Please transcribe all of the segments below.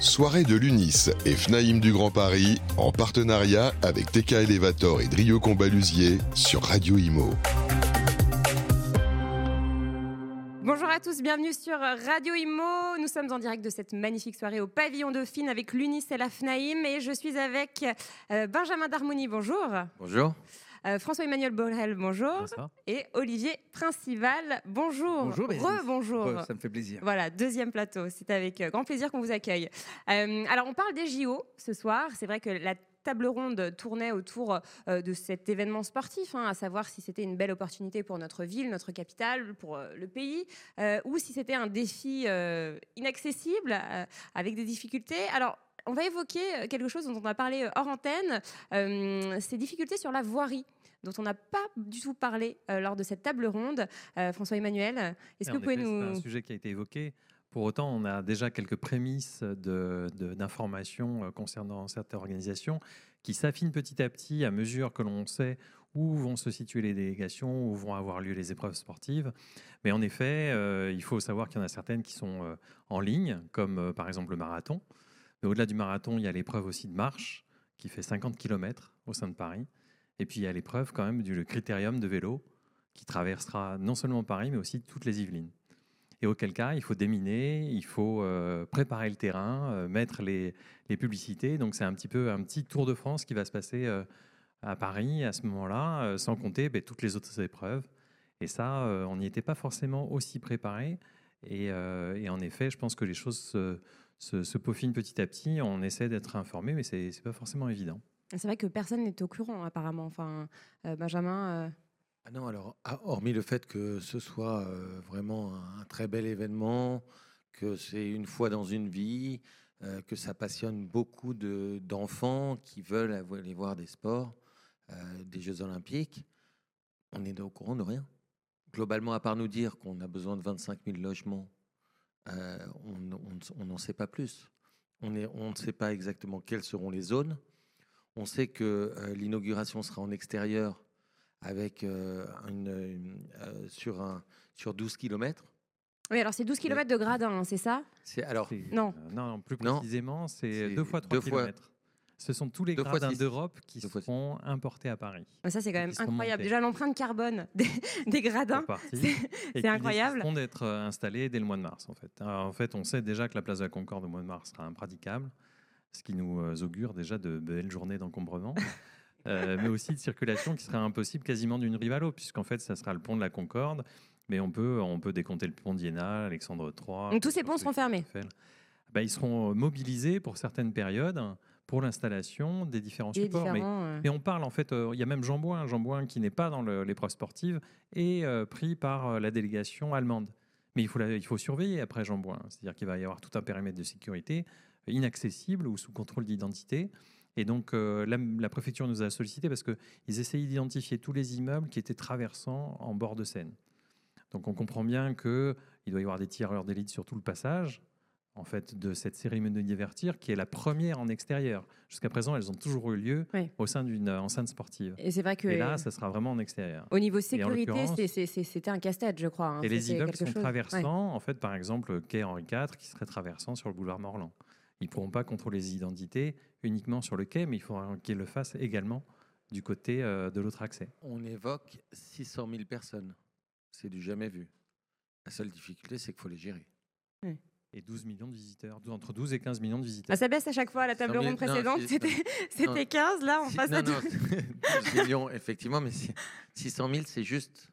Soirée de l'UNIS et FNAIM du Grand Paris en partenariat avec TK Elevator et Drio Combalusier sur Radio Imo. Bonjour à tous, bienvenue sur Radio Imo. Nous sommes en direct de cette magnifique soirée au pavillon Dauphine avec l'UNIS et la FNAIM et je suis avec euh, Benjamin Darmoni, bonjour. Bonjour. Euh, François-Emmanuel Borel, bonjour. Bonsoir. Et Olivier Principal, bonjour. Bonjour, Bérénice. bonjour Re, ça me fait plaisir. Voilà, deuxième plateau. C'est avec euh, grand plaisir qu'on vous accueille. Euh, alors, on parle des JO ce soir. C'est vrai que la table ronde tournait autour euh, de cet événement sportif, hein, à savoir si c'était une belle opportunité pour notre ville, notre capitale, pour euh, le pays, euh, ou si c'était un défi euh, inaccessible, euh, avec des difficultés. Alors, on va évoquer quelque chose dont on a parlé hors antenne, euh, ces difficultés sur la voirie dont on n'a pas du tout parlé euh, lors de cette table ronde. Euh, François-Emmanuel, est-ce Et que vous pouvez effet, nous... C'est un sujet qui a été évoqué. Pour autant, on a déjà quelques prémices de- de- d'informations euh, concernant certaines organisations qui s'affinent petit à petit à mesure que l'on sait où vont se situer les délégations, où vont avoir lieu les épreuves sportives. Mais en effet, euh, il faut savoir qu'il y en a certaines qui sont euh, en ligne, comme euh, par exemple le marathon. Mais au-delà du marathon, il y a l'épreuve aussi de marche qui fait 50 km au sein de Paris. Et puis il y a l'épreuve quand même du critérium de vélo qui traversera non seulement Paris, mais aussi toutes les Yvelines. Et auquel cas, il faut déminer, il faut euh, préparer le terrain, euh, mettre les, publicités. Donc c'est un petit peu un petit tour de France qui va se passer euh, à Paris à ce moment-là, sans compter ben, toutes les autres épreuves. Et ça, on n'y était pas forcément aussi préparé. Et, en effet, je pense que les choses se, se- peaufinent petit à petit. On essaie d'être informé, mais c'est n'est pas forcément évident. C'est vrai que personne n'est au courant, apparemment. Enfin, euh, Benjamin, euh, Ah non, alors, ah, hormis le fait que ce soit euh, vraiment un, très bel événement, que c'est une fois dans une vie, que ça passionne beaucoup de- d'enfants qui veulent aller voir des sports, des Jeux Olympiques, on est au courant de rien. Globalement, à part nous dire qu'on a besoin de 25 000 logements, on n'en sait pas plus. On ne sait pas exactement quelles seront les zones. On sait que euh, l'inauguration sera en extérieur avec euh, une, une, euh, sur, un, sur 12 km. Oui, alors c'est 12 km de gradin, hein, c'est ça? C'est alors Non. euh, non, non, plus précisément, c'est C'est deux fois 3 deux fois-. Ce sont tous les deux gradins d'Europe qui Deux seront importés à Paris. Mais Ça, c'est quand même incroyable. Déjà, l'empreinte carbone des, des gradins, c'est incroyable. décideront d'être installés dès le mois de mars. En fait, Alors, en fait, on sait déjà que la place de la Concorde au mois de mars sera impraticable, ce qui nous euh, augure déjà de belles journées d'encombrement. Euh, mais aussi de circulation qui sera impossible quasiment d'une rive à l'autre, puisqu'en fait, ça sera le pont de la Concorde, mais on peut, on peut décompter le pont d'Iéna, Alexandre III. Donc, tous ces ponts seront fermés. Eiffel. Ben, ils seront euh, mobilisés pour certaines périodes pour l'installation des différents Des supports. Mais différents, euh, mais on parle en fait, euh, il y a même Jean Bouin, Jean Bouin qui n'est pas dans l'épreuve sportive et euh, pris par la délégation allemande. Mais il faut, la- il faut surveiller après Jean Bouin, c'est-à-dire qu'il va y avoir tout un périmètre de sécurité euh, inaccessible ou sous contrôle d'identité. Et donc euh, la, la préfecture nous a sollicité parce qu'ils essayaient d'identifier tous les immeubles qui étaient traversants en bord de Seine. Donc on comprend bien qu'il doit y avoir des tireurs d'élite sur tout le passage en fait, de cette cérémonie de divertir, qui est la première en extérieur. Jusqu'à présent, elles ont toujours eu lieu Oui. au sein d'une euh, enceinte sportive. Et c'est vrai que Et là, ça sera vraiment en extérieur. au niveau sécurité, c'était un casse-tête, je crois. hein. Et les immeubles sont chose- traversants, en fait, par exemple, le quai Henri IV, qui serait traversant sur le boulevard Morland. Ils ne pourront pas contrôler les identités uniquement sur le quai, mais il faudra qu'ils le fassent également du côté euh, de l'autre accès. On évoque 600 000 personnes. C'est du jamais vu. La seule difficulté, c'est qu'il faut les gérer. Et 12 millions de visiteurs, entre 12 et 15 millions de Ah, visiteurs. ça baisse à chaque fois. La table ronde précédente, c'était c'était 15. Là, on Si- passe non, à non, 12 millions, effectivement, mais c'est- 600 000, c'est juste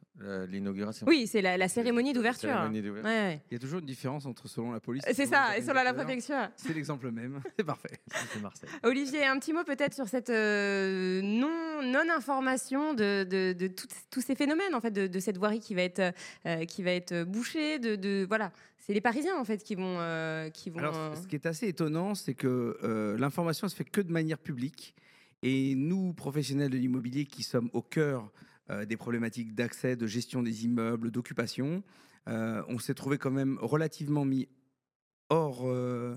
l'inauguration. Oui, c'est la, la cérémonie d'ouverture. Ouais, ouais. Il y a toujours une différence entre selon la police. C'est selon ça, et sur la, préfecture. C'est l'exemple même. C'est parfait. Ici, c'est Marseille. Olivier, un petit mot peut-être sur cette euh, non, non-information de, de, de tout- tous ces phénomènes, en fait, de, de cette voirie qui va être, euh, qui va être bouchée. De, de- voilà. C'est les Parisiens, en fait, qui vont. euh, qui vont Alors, euh, ce qui est assez étonnant, c'est que euh, l'information se fait que de manière publique. Et nous, professionnels de l'immobilier, qui sommes au cœur des problématiques d'accès, de gestion des immeubles, d'occupation, euh, on s'est trouvé quand même relativement mis hors, euh,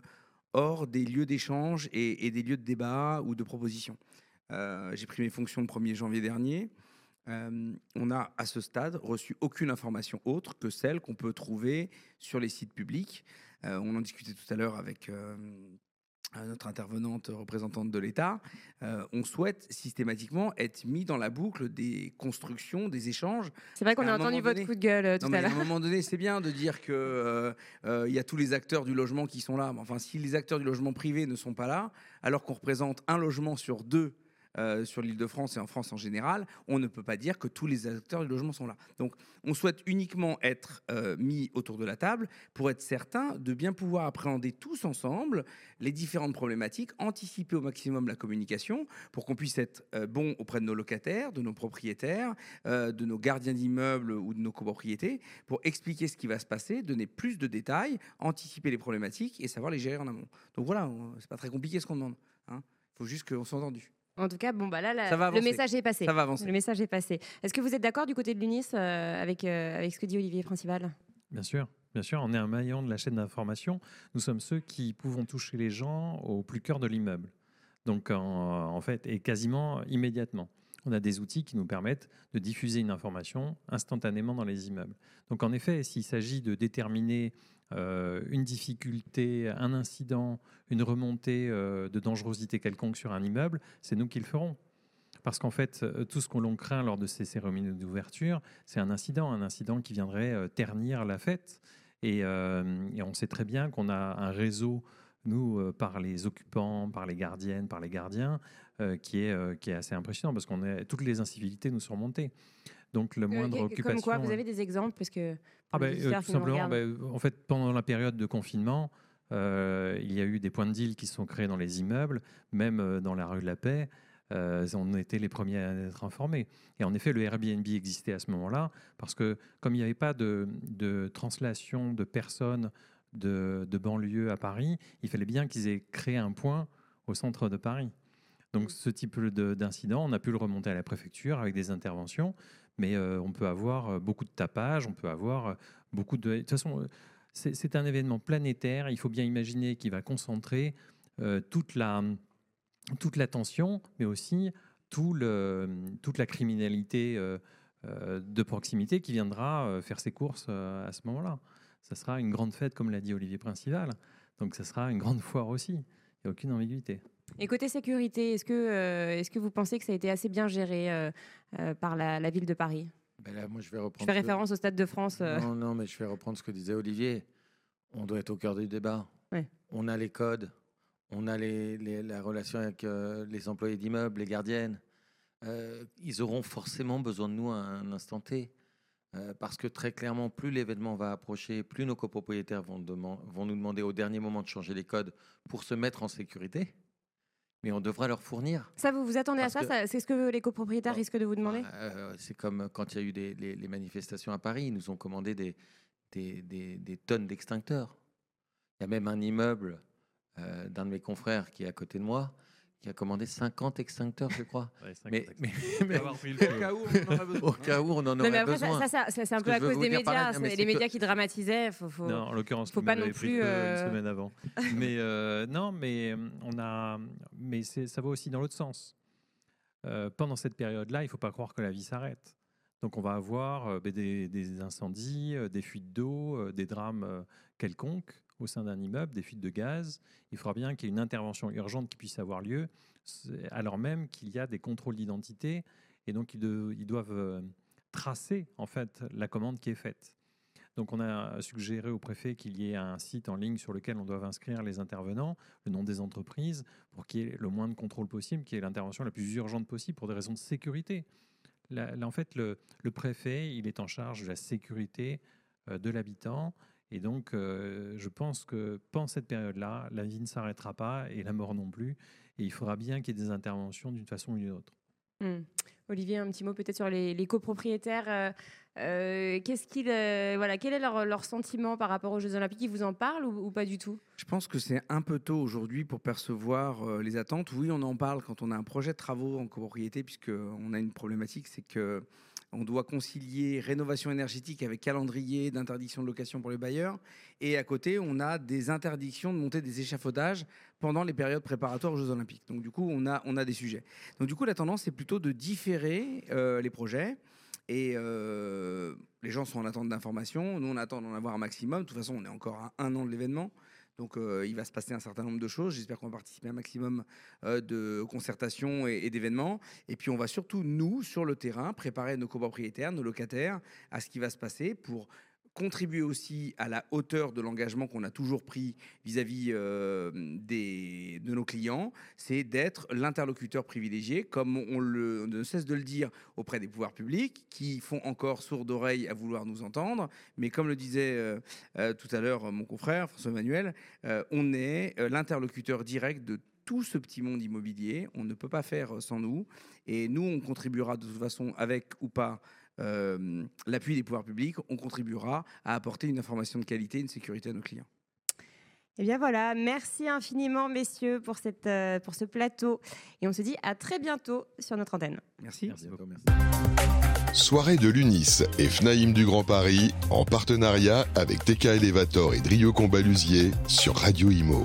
hors des lieux d'échange et, des lieux de débat ou de proposition. Euh, J'ai pris mes fonctions le 1er janvier dernier. Euh, on n'a à ce stade reçu aucune information autre que celle qu'on peut trouver sur les sites publics. Euh, on en discutait tout à l'heure avec, euh, notre intervenante représentante de l'État, euh, on souhaite systématiquement être mis dans la boucle des constructions, des échanges. C'est vrai qu'on a entendu votre coup de gueule euh, tout à l'heure. À un moment donné, c'est bien de dire qu'il euh, il y a tous les acteurs du logement qui sont là. Enfin, si les acteurs du logement privé ne sont pas là, alors qu'on représente un logement sur deux euh, sur l'île de France et en France en général, on ne peut pas dire que tous les acteurs du logement sont là. Donc on souhaite uniquement être euh, mis autour de la table pour être certain de bien pouvoir appréhender tous ensemble les différentes problématiques, anticiper au maximum la communication pour qu'on puisse être euh, bon auprès de nos locataires, de nos propriétaires, de nos gardiens d'immeubles ou de nos copropriétés, pour expliquer ce qui va se passer, donner plus de détails, anticiper les problématiques et savoir les gérer en amont. Donc voilà, c'est pas très compliqué ce qu'on demande. Il hein. faut juste qu'on soit. En tout cas, bon, bah là, le message est passé. Ça va avancer. Le message est passé. Est-ce que vous êtes d'accord du côté de l'UNIS euh, avec, euh, avec ce que dit Olivier Principal? Bien sûr. Bien sûr, on est un maillon de la chaîne d'information. Nous sommes ceux qui pouvons toucher les gens au plus cœur de l'immeuble. Donc, en, fait, et quasiment immédiatement. On a des outils qui nous permettent de diffuser une information instantanément dans les immeubles. Donc, en effet, s'il s'agit de déterminer euh, une difficulté, un incident, une remontée euh, de dangerosité quelconque sur un immeuble, c'est nous qui le ferons. Parce qu'en fait, euh, tout ce que l'on craint lors de ces cérémonies d'ouverture, c'est un incident, un incident qui viendrait ternir la fête. Et, on sait très bien qu'on a un réseau, nous, par les occupants, par les gardiennes, par les gardiens, qui, est, qui est assez impressionnant parce qu'on toutes les incivilités nous sont montées. Donc, le moindre occupation. Comme quoi, vous avez des exemples parce que ah euh, tout simplement, ben, en fait, pendant la période de confinement, euh, il y a eu des points de deal qui sont créés dans les immeubles, même euh, dans la rue de la Paix. on était les premiers à être informés. Et en effet, le Airbnb existait à ce moment-là, parce que comme il n'y avait pas de, translation de personnes de, de, banlieue à Paris, il fallait bien qu'ils aient créé un point au centre de Paris. Donc ce type d'incident, on a pu le remonter à la préfecture avec des interventions, mais euh, on peut avoir euh, beaucoup de tapage, on peut avoir euh, beaucoup de... De toute façon, c'est un événement planétaire, il faut bien imaginer qu'il va concentrer toute la toute l'attention, mais aussi tout le, toute la criminalité de proximité qui viendra faire ses courses à ce moment-là. Ça sera une grande fête, comme l'a dit Olivier Principal. Donc ça sera une grande foire aussi. Il n'y a aucune ambiguïté. Et côté sécurité, est-ce que, euh, est-ce que vous pensez que ça a été assez bien géré euh, euh, par la, ville de Paris? Ben là, moi, je, vais reprendre je fais référence au Stade de France. Non, non, mais je vais reprendre ce que disait Olivier. On doit être au cœur du débat. On a les codes, on a les, la relation avec les employés d'immeubles, les gardiennes. ils auront forcément besoin de nous à un instant T. parce que très clairement, plus l'événement va approcher, plus nos copropriétaires vont, vont nous demander au dernier moment de changer les codes pour se mettre en sécurité mais on devra leur fournir. Ça, vous vous attendez à ça, C'est ce que les copropriétaires risquent de vous demander bah, euh, C'est comme quand il y a eu des, les, manifestations à Paris, ils nous ont commandé des, des, des, tonnes d'extincteurs. Il y a même un immeuble euh, d'un de mes confrères qui est à côté de moi, qui a commandé 50 extincteurs, je crois. mais, au, cas où, on en aurait besoin. Ça, c'est un peu à cause des médias. les médias qui dramatisaient. Faut, faut, non, en l'occurrence, faut pas non plus une euh, semaine avant. mais euh, non, mais euh, on a, mais ça va aussi dans l'autre sens. pendant cette période-là, il ne faut pas croire que la vie s'arrête. Donc on va avoir ben, des, des, incendies, des fuites d'eau, des drames quelconques au sein d'un immeuble, des fuites de gaz. Il faudra bien qu'il y ait une intervention urgente qui puisse avoir lieu, alors même qu'il y a des contrôles d'identité et donc ils, doivent euh, tracer en fait la commande qui est faite. Donc on a suggéré au préfet qu'il y ait un site en ligne sur lequel on doit inscrire les intervenants, le nom des entreprises, pour qu'il y ait le moins de contrôle possible, qu'il y ait l'intervention la plus urgente possible pour des raisons de sécurité. Là, en fait, le, préfet, il est en charge de la sécurité euh, de l'habitant et donc, euh, je pense que pendant cette période-là, la vie ne s'arrêtera pas et la mort non plus. Et il faudra bien qu'il y ait des interventions d'une façon ou d'une autre. Hmm. Olivier, un petit mot peut-être sur les, copropriétaires. Euh, euh, qu'est-ce qu'il, voilà, quel est leur, sentiment par rapport aux Jeux Olympiques? Ils vous en parlent ou, pas du tout? Je pense que c'est un peu tôt aujourd'hui pour percevoir les attentes. Oui, on en parle quand on a un projet de travaux en copropriété, puisqu'on a une problématique, c'est que on doit concilier rénovation énergétique avec calendrier d'interdiction de location pour les bailleurs. Et à côté, on a des interdictions de monter des échafaudages pendant les périodes préparatoires aux Jeux Olympiques. Donc du coup, on a, on a des sujets. Donc du coup, la tendance, c'est plutôt de différer euh, les projets. Et euh, les gens sont en attente d'informations. Nous, on attend d'en avoir un maximum. De toute façon, on est encore à un an de l'événement. Donc il va se passer un certain nombre de choses. J'espère qu'on va participer à un maximum de concertations et, et d'événements. Et puis on va surtout, nous, sur le terrain, préparer nos copropriétaires, nos locataires à ce qui va se passer pour contribuer aussi à la hauteur de l'engagement qu'on a toujours pris vis-à-vis euh, de nos clients, c'est d'être l'interlocuteur privilégié, comme on, ne cesse de le dire auprès des pouvoirs publics, qui font encore sourd d'oreille à vouloir nous entendre. Mais comme le disait euh, euh, tout à l'heure mon confrère François Emmanuel, on est l'interlocuteur direct de tout ce petit monde immobilier. On ne peut pas faire sans nous. Et nous, on contribuera de toute façon, avec ou pas euh, l'appui des pouvoirs publics, on contribuera à apporter une information de qualité, une sécurité à nos clients. Et eh bien voilà, merci infiniment messieurs pour, cette, euh, pour ce plateau et on se dit à très bientôt sur notre antenne. Merci. Merci beaucoup. Merci. Soirée de l'UNIS et FNAIM du Grand Paris en partenariat avec TK Elevator et Drio Combalusier sur Radio Imo.